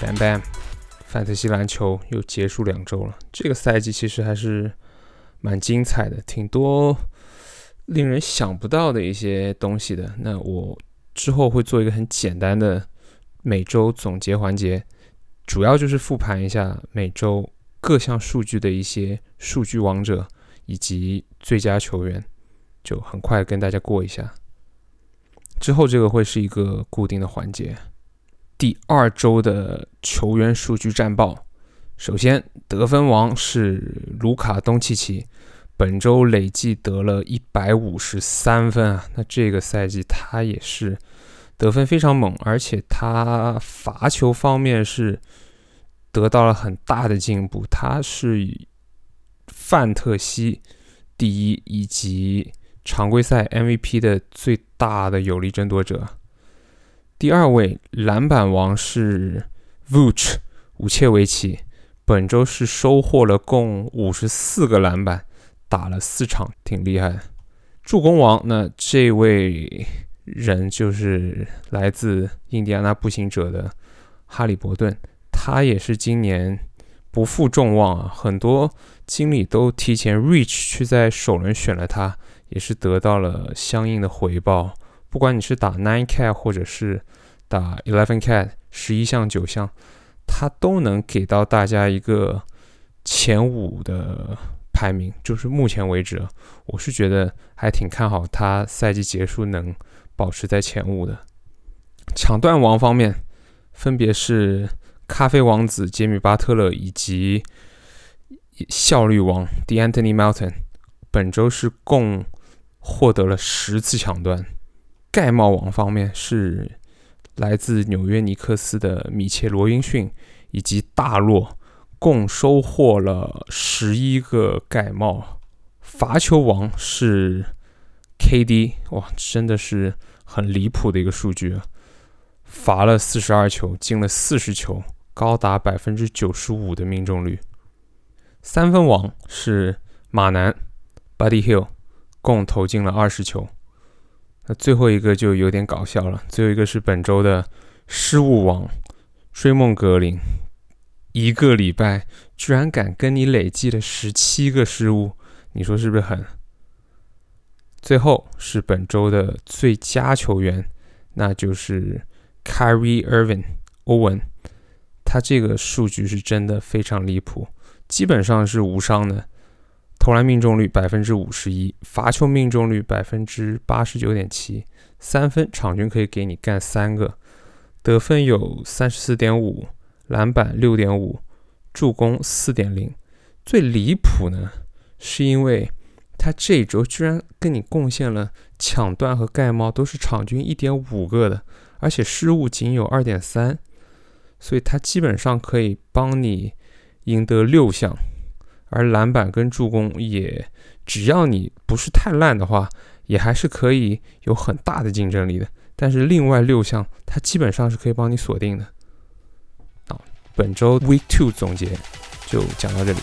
，bam bam，范特西篮球又结束两周了。这个赛季其实还是蛮精彩的，挺多令人想不到的一些东西的。那我之后会做一个很简单的每周总结环节，主要就是复盘一下每周各项数据的一些数据王者以及最佳球员，就很快跟大家过一下。之后这个会是一个固定的环节。第二周的球员数据战报，首先得分王是卢卡东契奇，本周累计得了一百五十三分啊，那这个赛季他也是得分非常猛，而且他罚球方面是得到了很大的进步，他是范特西第一以及常规赛 MVP 的最大的有力争夺者。第二位篮板王是 Vuch 武切维奇，本周是收获了共五十四个篮板，打了四场，挺厉害。助攻王，那这位人就是来自印第安纳步行者的哈利伯顿，他也是今年不负众望啊，很多经理都提前 reach 去在首轮选了他，也是得到了相应的回报。不管你是打 nine cat 或者是打 eleven cat 十一项九项，他都能给到大家一个前五的排名。就是目前为止，我是觉得还挺看好他赛季结束能保持在前五的。抢断王方面，分别是咖啡王子杰米巴特勒以及效率王 D'Anthony Melton，本周是共获得了十次抢断。盖帽王方面是来自纽约尼克斯的米切罗因逊以及大洛，共收获了十一个盖帽。罚球王是 KD，哇，真的是很离谱的一个数据，罚了四十二球，进了四十球，高达百分之九十五的命中率。三分王是马南 Buddy Hill，共投进了二十球。那最后一个就有点搞笑了。最后一个是本周的失误王追梦格林，一个礼拜居然敢跟你累计了十七个失误，你说是不是狠？最后是本周的最佳球员，那就是 Kyrie Irving 欧文，他这个数据是真的非常离谱，基本上是无伤的。投篮命中率百分之五十一，罚球命中率百分之八十九点七，三分场均可以给你干三个，得分有三十四点五，篮板六点五，助攻四点零。最离谱呢，是因为他这一周居然跟你贡献了抢断和盖帽都是场均一点五个的，而且失误仅有二点三，所以他基本上可以帮你赢得六项。而篮板跟助攻也，只要你不是太烂的话，也还是可以有很大的竞争力的。但是另外六项，它基本上是可以帮你锁定的。啊，本周 Week Two 总结就讲到这里。